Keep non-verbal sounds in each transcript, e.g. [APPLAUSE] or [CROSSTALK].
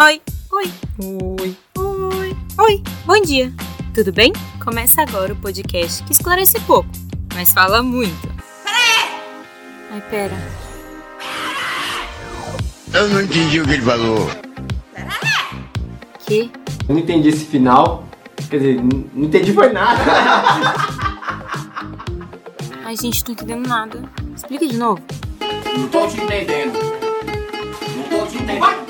Oi, oi, oi, oi, oi, bom dia. Tudo bem? Começa agora o podcast que esclarece pouco, mas fala muito. Ai, pera. Eu não entendi o que ele falou. Que? Eu não entendi esse final. Quer dizer, não entendi foi nada. [LAUGHS] Ai, gente, tô entendendo nada. Explica de novo. Não tô te entendendo. Não tô te entendendo.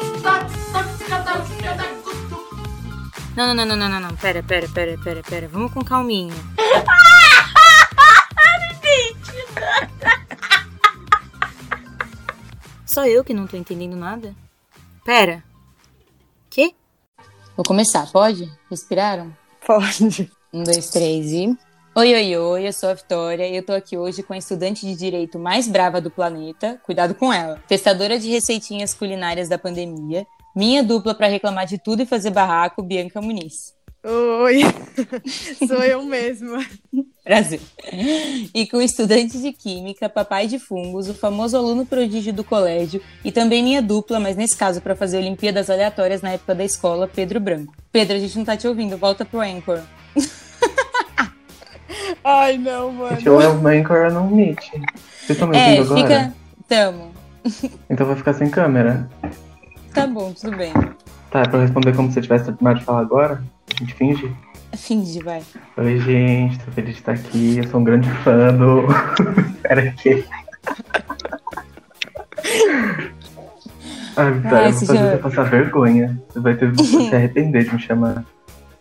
Não, não, não, não, não, não, não. Pera, pera, pera, pera, pera. Vamos com calminha. [LAUGHS] Só eu que não tô entendendo nada? Pera. Que? Vou começar, pode? Respiraram? Pode. Um, dois, três e. Oi, oi, oi, eu sou a Vitória e eu tô aqui hoje com a estudante de direito mais brava do planeta, cuidado com ela, testadora de receitinhas culinárias da pandemia, minha dupla pra reclamar de tudo e fazer barraco, Bianca Muniz. Oi. [LAUGHS] Sou eu mesma. Prazer. E com estudante de química, papai de fungos, o famoso aluno prodígio do colégio e também minha dupla, mas nesse caso pra fazer Olimpíadas aleatórias na época da escola, Pedro Branco. Pedro, a gente não tá te ouvindo, volta pro Anchor. [LAUGHS] Ai, não, mano. Gente, eu é o Anchor no Meet. Vocês estão me É, ouvindo agora? fica. Tamo. Então vai ficar sem câmera. Tá bom, tudo bem. Tá, é pra eu responder como se eu tivesse terminado de falar agora? A gente finge? Finge, vai. Oi, gente, tô feliz de estar aqui. Eu sou um grande fã do. [LAUGHS] Pera aqui. Ai, Vitória, Ai, eu vou você fazer já- você passar vergonha. Você vai ter que se arrepender de me chamar.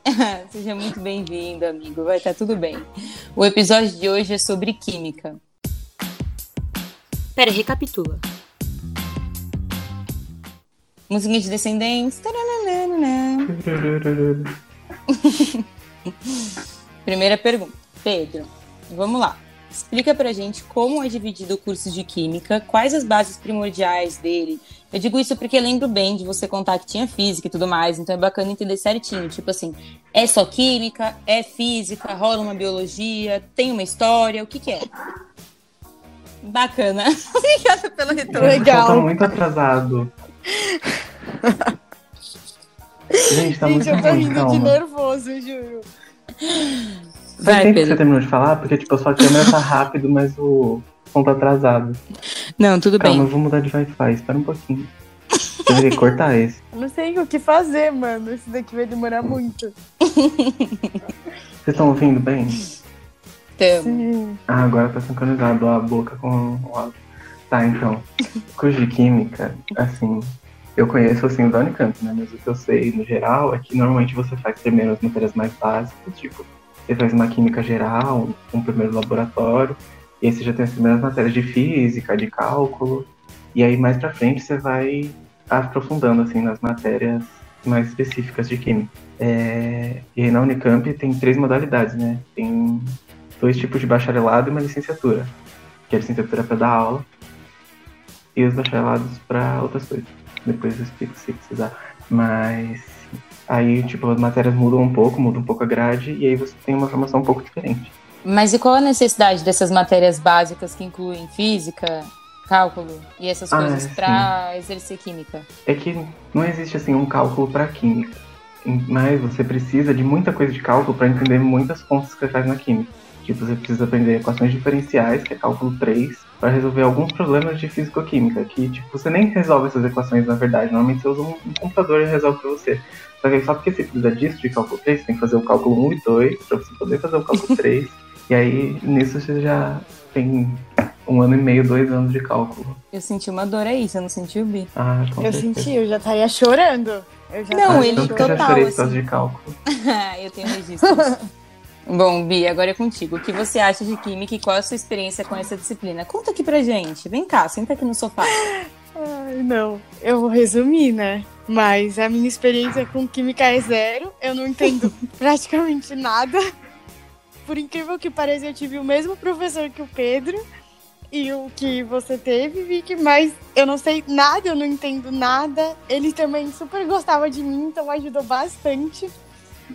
[LAUGHS] Seja muito bem-vindo, amigo. Vai estar tudo bem. O episódio de hoje é sobre química. Pera, recapitula. Musiquinha de descendentes. [LAUGHS] Primeira pergunta. Pedro, vamos lá. Explica pra gente como é dividido o curso de Química, quais as bases primordiais dele. Eu digo isso porque lembro bem de você contar que tinha física e tudo mais, então é bacana entender certinho. Tipo assim, é só química, é física, rola uma biologia, tem uma história, o que que é? Bacana. [LAUGHS] Obrigada pelo retorno. Legal. Tá muito atrasado. [LAUGHS] Gente, tá muito Gente, eu tô ruim, rindo de calma. nervoso, juro. Faz Vai, tempo que você Pedro. terminou de falar? Porque, tipo, a sua câmera tá rápido, mas o som tá atrasado. Não, tudo Calma, bem. eu vou mudar de Wi-Fi, espera um pouquinho. Eu vou cortar esse. Eu não sei o que fazer, mano. Isso daqui vai demorar muito. Vocês estão ouvindo bem? Tamo. Sim. Ah, agora tá sincronizado a boca com o áudio. Tá, então. Curso de Química, assim, eu conheço assim o da Unicamp, né? Mas o que eu sei no geral é que normalmente você faz primeiro as matérias mais básicas, tipo, você faz uma química geral, um primeiro laboratório, e aí você já tem as primeiras matérias de física, de cálculo, e aí mais pra frente você vai aprofundando assim nas matérias mais específicas de química. É, E aí na Unicamp tem três modalidades, né? Tem dois tipos de bacharelado e uma licenciatura. Que é a licenciatura para dar aula e os bacharelados para outras coisas. Depois eu explico se precisar. Mas aí, tipo, as matérias mudam um pouco, muda um pouco a grade e aí você tem uma formação um pouco diferente. Mas e qual a necessidade dessas matérias básicas que incluem física, cálculo e essas Ah, coisas sim. pra exercer química? É que não existe assim um cálculo para química, mas você precisa de muita coisa de cálculo para entender muitas contas que você faz na química. Tipo, você precisa aprender equações diferenciais, que é cálculo 3, para resolver alguns problemas de físico-química, que tipo, você nem resolve essas equações na verdade, normalmente você usa um, um computador e resolve para você. Só que só porque você precisa disso, de cálculo 3, você tem que fazer o cálculo 1 e 2, para você poder fazer o cálculo [LAUGHS] 3. e aí, nisso você já tem um ano e meio, dois anos de cálculo. Eu senti uma dor aí, você não sentiu, Bi? Ah, com Eu certeza. senti, eu já estaria chorando. Eu já Não, ele que eu já total, chorei por assim. causa de cálculo. [LAUGHS] eu tenho registros. [LAUGHS] Bom, Bi, agora é contigo. O que você acha de química e qual é a sua experiência com essa disciplina? Conta aqui pra gente. Vem cá, senta aqui no sofá. [LAUGHS] Ai, não. Eu vou resumir, né? Mas a minha experiência com química é zero. Eu não entendo [LAUGHS] praticamente nada. Por incrível que pareça, eu tive o mesmo professor que o Pedro e o que você teve, Vicky, mas eu não sei nada, eu não entendo nada. Ele também super gostava de mim, então ajudou bastante.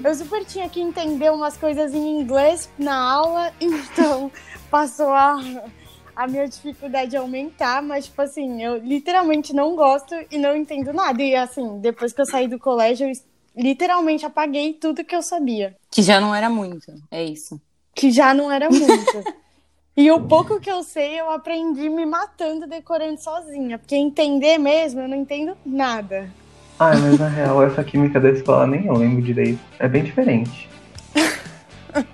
Eu super tinha que entender umas coisas em inglês na aula, [LAUGHS] então passou a, a minha dificuldade aumentar, mas, tipo assim, eu literalmente não gosto e não entendo nada. E, assim, depois que eu saí do colégio, eu literalmente apaguei tudo que eu sabia. Que já não era muito, é isso. Que já não era muito. [LAUGHS] e o pouco que eu sei, eu aprendi me matando, decorando sozinha. Porque entender mesmo, eu não entendo nada. Ah, mas na real, essa química da escola nem eu lembro direito. É bem diferente. [LAUGHS]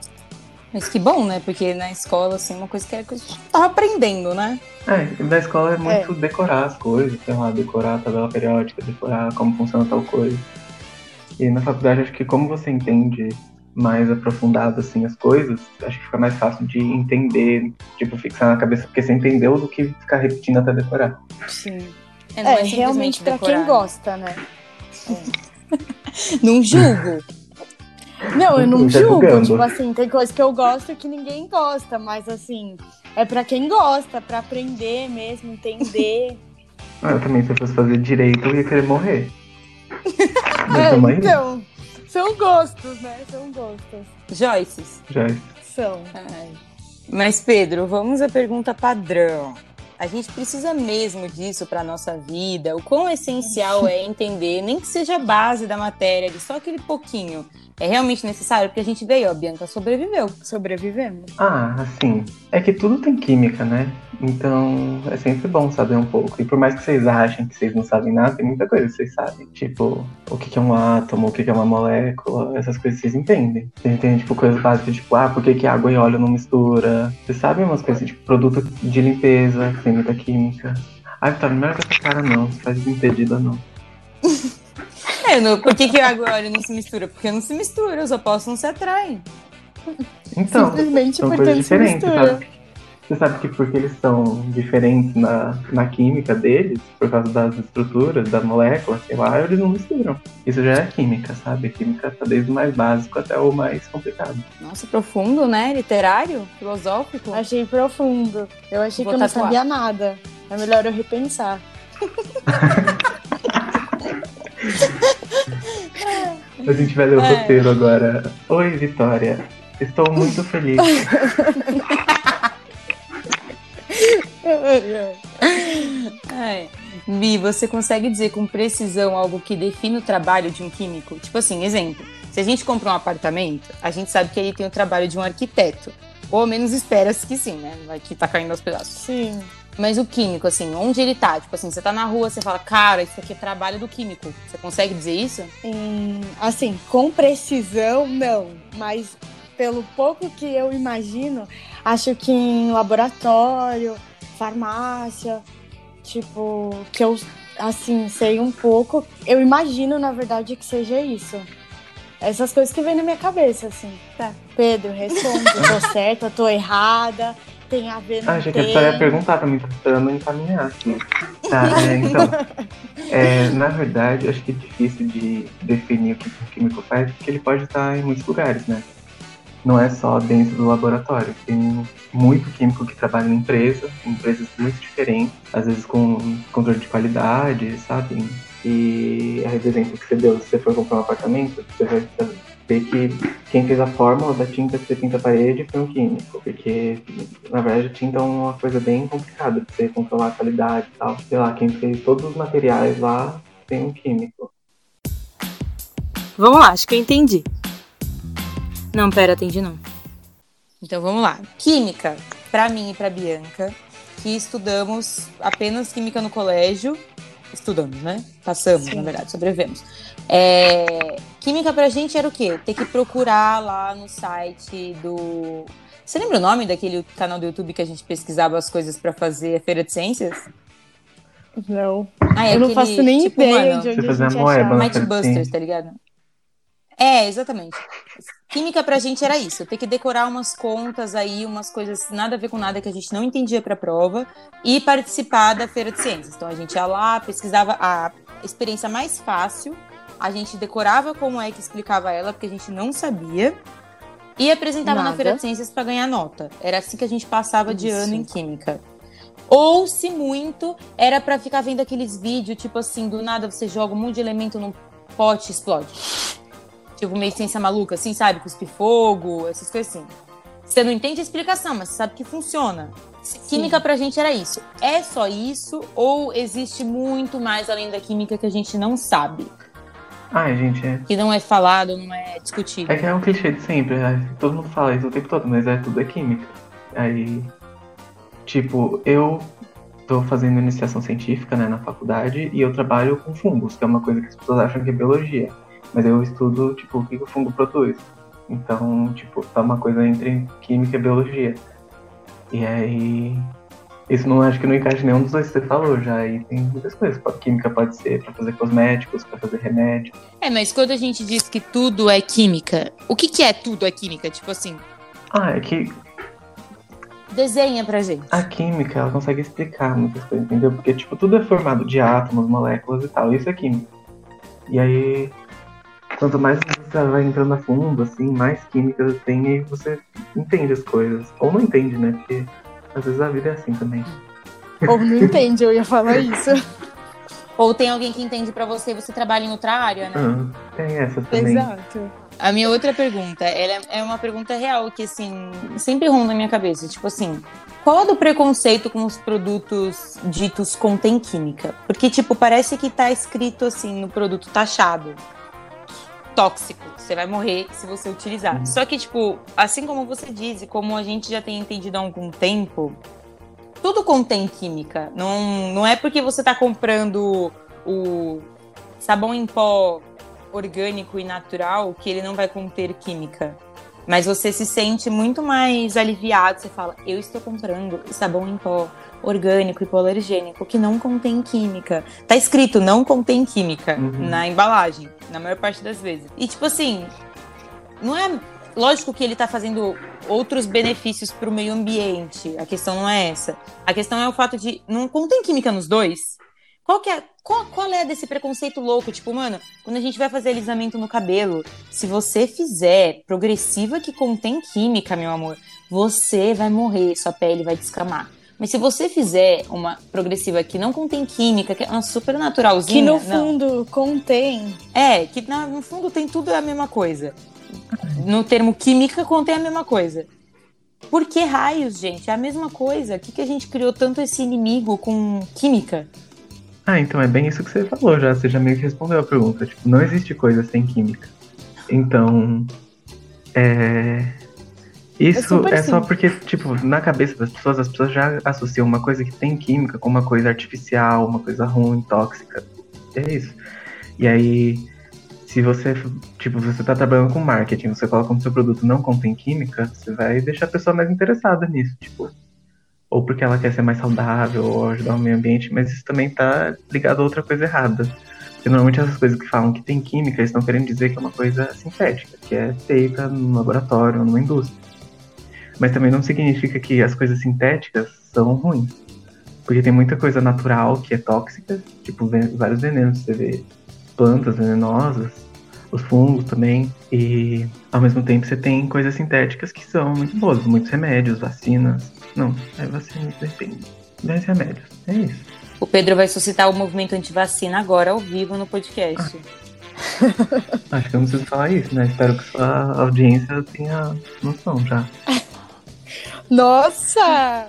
Mas que bom, né? Porque na escola, assim, uma coisa que era que a gente tava aprendendo, né? É, da escola é muito decorar as coisas, sei lá, decorar a tabela periódica, decorar como funciona tal coisa. E na faculdade, acho que como você entende mais aprofundado, assim, as coisas, acho que fica mais fácil de entender, tipo, fixar na cabeça, porque você entendeu do que ficar repetindo até decorar. Sim. É, É, simplesmente realmente pra decorar, quem né? gosta, né? [LAUGHS] Não julgo. Não, eu não Tá julgo. Tipo assim, tem coisa que eu gosto que ninguém gosta, mas assim, é pra quem gosta, pra aprender mesmo, entender. Ah, eu também, se eu fosse fazer direito, eu ia querer morrer. [LAUGHS] É, então, são gostos, né? São gostos. Joyces. já. São. Ai. Mas, Pedro, vamos à pergunta padrão. A gente precisa mesmo disso para nossa vida? O quão essencial é entender, nem que seja a base da matéria, de só aquele pouquinho. É realmente necessário? Porque a gente veio, ó, a Bianca sobreviveu. Sobrevivemos. Ah, assim, é que tudo tem química, né? Então é sempre bom saber um pouco. E por mais que vocês achem que vocês não sabem nada, tem muita coisa que vocês sabem. Tipo, o que é um átomo, o que é uma molécula, essas coisas vocês entendem. Vocês entendem, tipo, coisas básicas, tipo, ah, por que que água e óleo não mistura? Vocês sabem umas coisas, tipo, produto de limpeza, tem muita química. Ah, Vitória, não é com essa cara não, faz desimpedida não. [LAUGHS] É, no, por que, que água óleo não se mistura? Porque não se mistura, os opostos não se atraem. Então, Simplesmente são porque coisas diferentes, sabe? Você sabe que porque eles são diferentes na, na química deles, por causa das estruturas, da molécula, sei lá, eles não misturam. Isso já é química, sabe? A química tá desde o mais básico até o mais complicado. Nossa, profundo, né? Literário, filosófico. Achei profundo. Eu achei Vou que eu não sabia nada. É melhor eu repensar. [LAUGHS] [LAUGHS] A gente vai ler o É. roteiro agora. Oi, Vitória. Estou muito feliz. [LAUGHS] É. Bi, você consegue dizer com precisão algo que define o trabalho de um químico? Tipo assim, exemplo. Se a gente compra um apartamento, a gente sabe que ele tem o trabalho de um arquiteto. Ou ao menos espera-se que sim, né? Vai que tá caindo aos pedaços. Sim. Mas o químico, assim, onde ele tá? Tipo assim, você tá na rua, você fala, cara, isso aqui é trabalho do químico. Você consegue dizer isso? Hum, assim, com precisão, não. Mas pelo pouco que eu imagino, acho que em laboratório, farmácia, tipo, que eu, assim, sei um pouco, eu imagino, na verdade, que seja isso. Essas coisas que vem na minha cabeça, assim. Tá. Pedro, responde. tô [LAUGHS] certa, tô errada, tem a ver, não Ah, achei que a tem. Ia perguntar também, tô esperando encaminhar. Assim. Tá, é, então. é, na verdade, acho que é difícil de definir o que o químico faz, porque ele pode estar em muitos lugares, né? Não é só dentro do laboratório. Tem muito químico que trabalha em empresa, em empresas muito diferentes, às vezes com controle de qualidade, sabe? E a exemplo que você deu, se você for comprar um apartamento, você vai ver que quem fez a fórmula da tinta que você pinta a parede foi um químico. Porque, na verdade, a tinta é uma coisa bem complicada de você controlar a qualidade e tal. Sei lá, quem fez todos os materiais lá tem um químico. Vamos lá, acho que eu entendi. Não, pera, entendi não. Então vamos lá. Química, pra mim e pra Bianca, que estudamos apenas química no colégio. Estudamos, né? Passamos, Sim. na verdade, sobrevivemos. É, Química pra gente era o quê? Ter que procurar lá no site do. Você lembra o nome daquele canal do YouTube que a gente pesquisava as coisas pra fazer a Feira de Ciências? Não. Ah, é eu não aquele, faço nem tipo, ideia mano, de onde Você a fazer gente achava. né? Might Busters, tá ligado? É, exatamente. Química pra gente era isso, ter que decorar umas contas aí, umas coisas nada a ver com nada que a gente não entendia pra prova e participar da feira de ciências. Então a gente ia lá, pesquisava a experiência mais fácil, a gente decorava como é que explicava ela, porque a gente não sabia, e apresentava na Nada. feira de ciências pra ganhar nota. Era assim que a gente passava de Isso. ano em química. Ou, se muito, era pra ficar vendo aqueles vídeos, tipo assim, do nada você joga um monte de elemento num pote e explode. Tipo, meio ciência maluca, assim, sabe? Cuspir fogo, essas coisas assim. Você não entende a explicação, mas você sabe que funciona. Química pra gente era isso. É só isso ou existe muito mais além da química que a gente não sabe? Ai, gente, é. Que não é falado, não é discutido. É que é um clichê de sempre, né? todo mundo fala isso o tempo todo, mas é tudo é química. Aí, tipo, eu tô fazendo iniciação científica, né, na faculdade, e eu trabalho com fungos, que é uma coisa que as pessoas acham que é biologia. Mas eu estudo, tipo, o que o fungo produz. Então, tipo, tá uma coisa entre química e biologia. E aí, isso não acho que não encaixa nenhum dos dois que você falou já. Aí tem muitas coisas. Química pode ser para fazer cosméticos, para fazer remédio. É, mas quando a gente diz que tudo é química, o que, que é tudo é química? Tipo assim. Ah, é que. Desenha pra gente. A química, ela consegue explicar muitas coisas, entendeu? Porque, tipo, tudo é formado de átomos, moléculas e tal. Isso é química. E aí, quanto mais você vai entrando a fundo, assim, mais químicas tem e você entende as coisas. Ou não entende, né? Porque às vezes a vida é assim também. Ou não entende, eu ia falar [LAUGHS] isso. Ou tem alguém que entende para você e você trabalha em outra área, né? Ah, tem essa também. Exato. A minha outra pergunta, ela é uma pergunta real que, assim, sempre ronda na minha cabeça. Tipo assim, qual é do preconceito com os produtos ditos contém química? Porque, tipo, parece que tá escrito, assim, no produto taxado. Tóxico. Você vai morrer se você utilizar. Uhum. Só que, tipo, assim como você diz e como a gente já tem entendido há algum tempo, tudo contém química. Não, não é porque você tá comprando o sabão em pó orgânico e natural que ele não vai conter química. Mas você se sente muito mais aliviado. Você fala, eu estou comprando sabão em pó orgânico e hipoalergênico que não contém química. Tá escrito não contém química uhum. na embalagem, na maior parte das vezes. E tipo assim, não é lógico que ele tá fazendo outros benefícios para o meio ambiente. A questão não é essa. A questão é o fato de não contém química nos dois. Qual que é, qual, qual é desse preconceito louco? Tipo, mano, quando a gente vai fazer alisamento no cabelo, se você fizer progressiva que contém química, meu amor, você vai morrer, sua pele vai descamar. Mas se você fizer uma progressiva que não contém química, que é uma super naturalzinha. Que no fundo não. contém. É, que no fundo tem tudo a mesma coisa. No termo química contém a mesma coisa. Por que raios, gente? É a mesma coisa. O que, que a gente criou tanto esse inimigo com química? Ah, então é bem isso que você falou já. Você já meio que respondeu a pergunta. Tipo, não existe coisa sem química. Então, é... Isso é, é só porque, tipo, na cabeça das pessoas, as pessoas já associam uma coisa que tem química com uma coisa artificial, uma coisa ruim, tóxica. É isso. E aí, se você, tipo, você tá trabalhando com marketing, você coloca como seu produto não contém química, você vai deixar a pessoa mais interessada nisso, tipo, ou porque ela quer ser mais saudável ou ajudar o meio ambiente, mas isso também tá ligado a outra coisa errada. Porque normalmente essas coisas que falam que tem química, eles estão querendo dizer que é uma coisa sintética, que é feita no laboratório numa indústria. Mas também não significa que as coisas sintéticas são ruins. Porque tem muita coisa natural que é tóxica, tipo vários venenos, você vê plantas venenosas, os fungos também, e ao mesmo tempo você tem coisas sintéticas que são muito boas, muitos remédios, vacinas. Não, é vacina, depende. Mas remédios, é isso. O Pedro vai suscitar o movimento antivacina agora ao vivo no podcast. Ah. [LAUGHS] Acho que eu não preciso falar isso, né? Espero que sua audiência tenha noção já. [LAUGHS] Nossa!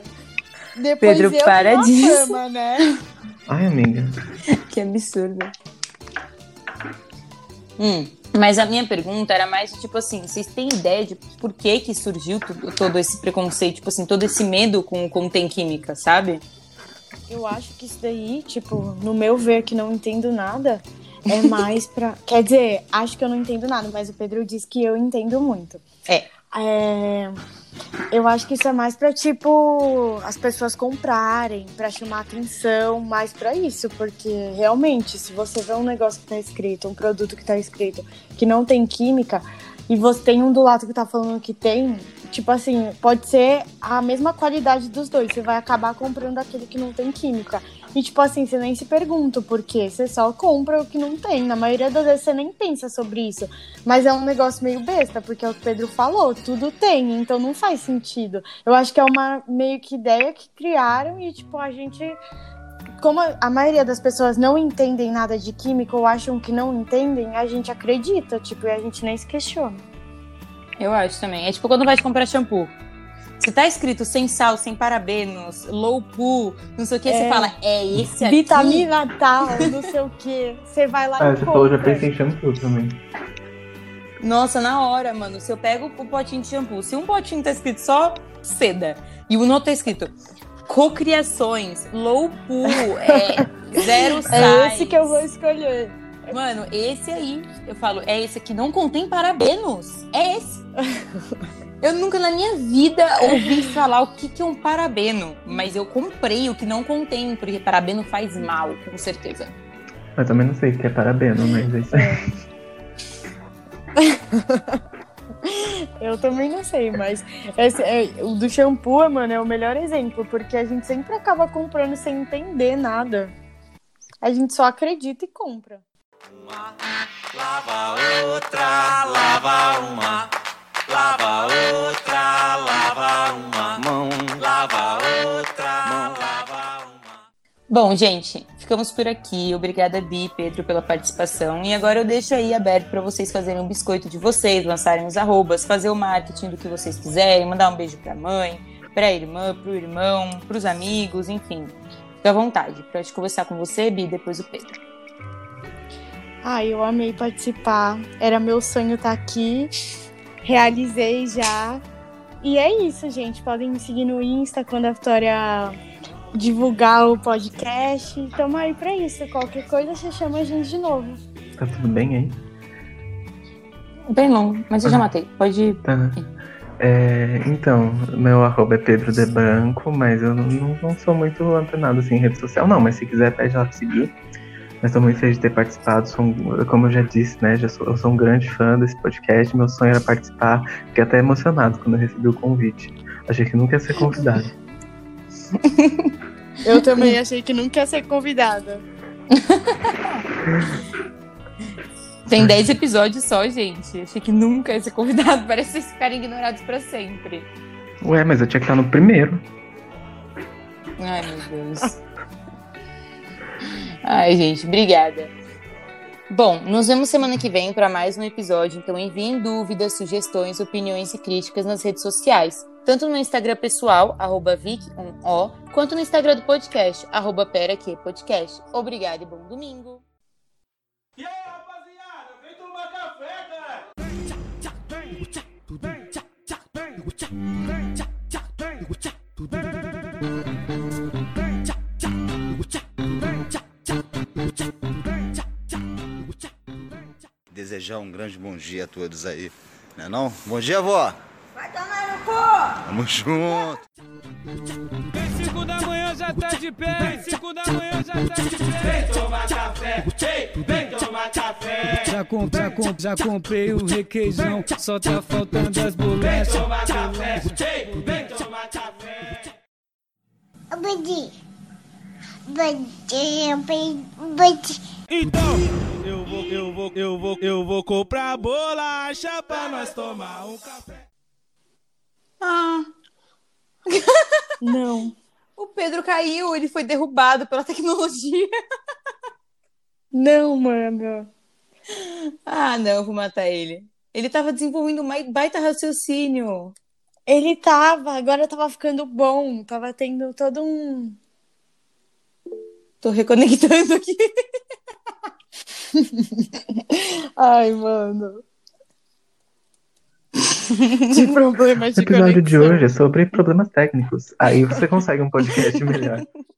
Depois Pedro, para disso. Fama, né? Ai, amiga. que absurdo. Hum, mas a minha pergunta era mais tipo assim, vocês têm ideia de por que que surgiu tudo, todo esse preconceito, tipo assim, todo esse medo com contém química, sabe? Eu acho que isso daí, tipo, no meu ver que não entendo nada, é mais pra. [LAUGHS] Quer dizer, acho que eu não entendo nada, mas o Pedro disse que eu entendo muito. É. É, eu acho que isso é mais para tipo as pessoas comprarem, para chamar atenção, mais para isso, porque realmente, se você vê um negócio que tá escrito, um produto que tá escrito que não tem química e você tem um do lado que tá falando que tem, tipo assim, pode ser a mesma qualidade dos dois, você vai acabar comprando aquele que não tem química. E, tipo assim, você nem se pergunta por quê. Você só compra o que não tem. Na maioria das vezes você nem pensa sobre isso. Mas é um negócio meio besta, porque é o que o Pedro falou, tudo tem, então não faz sentido. Eu acho que é uma meio que ideia que criaram e, tipo, a gente. Como a maioria das pessoas não entendem nada de química ou acham que não entendem, a gente acredita, tipo, e a gente nem se questiona. Eu acho também. É tipo quando vai comprar shampoo. Se tá escrito sem sal, sem parabenos, low poo, não sei o que, você É. fala, é esse aqui. Vitamina tal, não sei o quê. Você vai lá Ah, e você falou, já compra. pensei em shampoo também. Nossa, na hora, mano. Se eu pego o potinho de shampoo, se um potinho tá escrito só seda e o outro tá escrito cocriações, low poo, é [LAUGHS] zero sais. É esse que eu vou escolher. Mano, esse aí, eu falo, é esse aqui, não contém parabenos. É esse. [LAUGHS] Eu nunca na minha vida ouvi falar o que, que é um parabeno, mas eu comprei o que não contém, porque parabeno faz mal, com certeza. Eu também não sei o que é parabeno, mas é isso aí. [LAUGHS] Eu também não sei, mas esse, é, o do shampoo, mano, é o melhor exemplo, porque a gente sempre acaba comprando sem entender nada. A gente só acredita e compra. Lava outra, lava uma. Lava outra, lava uma. Mão, lava outra, mão, lava uma. Bom, gente, ficamos por aqui. Obrigada, Bi e Pedro, pela participação. E agora eu deixo aí aberto para vocês fazerem um biscoito de vocês, lançarem os arrobas, fazer o marketing do que vocês quiserem, mandar um beijo pra mãe, pra irmã, pro irmão, pros amigos, enfim. Fica à vontade. Pode conversar com você, Bi, e depois o Pedro. Ai, eu amei participar. Era meu sonho estar aqui. Realizei já. E é isso, gente. Podem me seguir no Insta quando a Vitória divulgar o podcast. Tamo aí pra isso. Qualquer coisa você chama a gente de novo. Tá tudo bem aí? Bem longo, mas eu já matei. Pode. Tá. É, então, meu arroba é Pedro de Branco, mas eu não, não, não sou muito antenado assim, em rede social, não. Mas se quiser, pede lá pra seguir. Mas tô muito feliz de ter participado. Sou, um- como eu já disse, né? Já sou, eu sou um grande fã desse podcast. Meu sonho era participar. Fiquei até emocionado quando eu recebi o convite. Achei que nunca ia ser convidado. [LAUGHS] Eu também achei que nunca ia ser convidada. [LAUGHS] Tem 10 episódios só, gente. Achei que nunca ia ser convidado. [LAUGHS] Parece que vocês ficarem ignorados pra sempre. Ué, mas eu tinha que estar no primeiro. Ai, meu Deus. Ai, gente, obrigada. Bom, nos vemos semana que vem para mais um episódio. Então enviem dúvidas, sugestões, opiniões e críticas nas redes sociais. Tanto no Instagram pessoal, arroba Vic1O, quanto no Instagram do podcast, arroba Pera Que Podcast. Obrigada e bom domingo. E aí, rapaziada, vem tomar café, cara. Desejar um grande bom dia a todos aí, né não? Bom dia, vó! Vai tomar no cu! Tamo junto! Em 5 da manhã já tá de pé, em 5 da manhã já tá de pé. Vem tomar café, ei, vem tomar café. Já, com, já, com, já comprei o requeijão, só tá faltando as Vem bolachas. tomar café, ei, vem tomar café. Budi. Budi, budi. Então, eu vou, eu vou, eu vou, eu vou comprar bolacha pra nós tomar um café. Ah, [LAUGHS] Não. o Pedro caiu, ele foi derrubado pela tecnologia. Não, mano. Ah, não, vou matar ele. Ele tava desenvolvendo um baita raciocínio. Ele tava, agora tava ficando bom. Tava tendo todo um. Tô reconectando aqui. [LAUGHS] [LAUGHS] Ai, mano. De problemas O de episódio de conexão. hoje é sobre problemas técnicos. Aí você consegue um podcast melhor. [LAUGHS]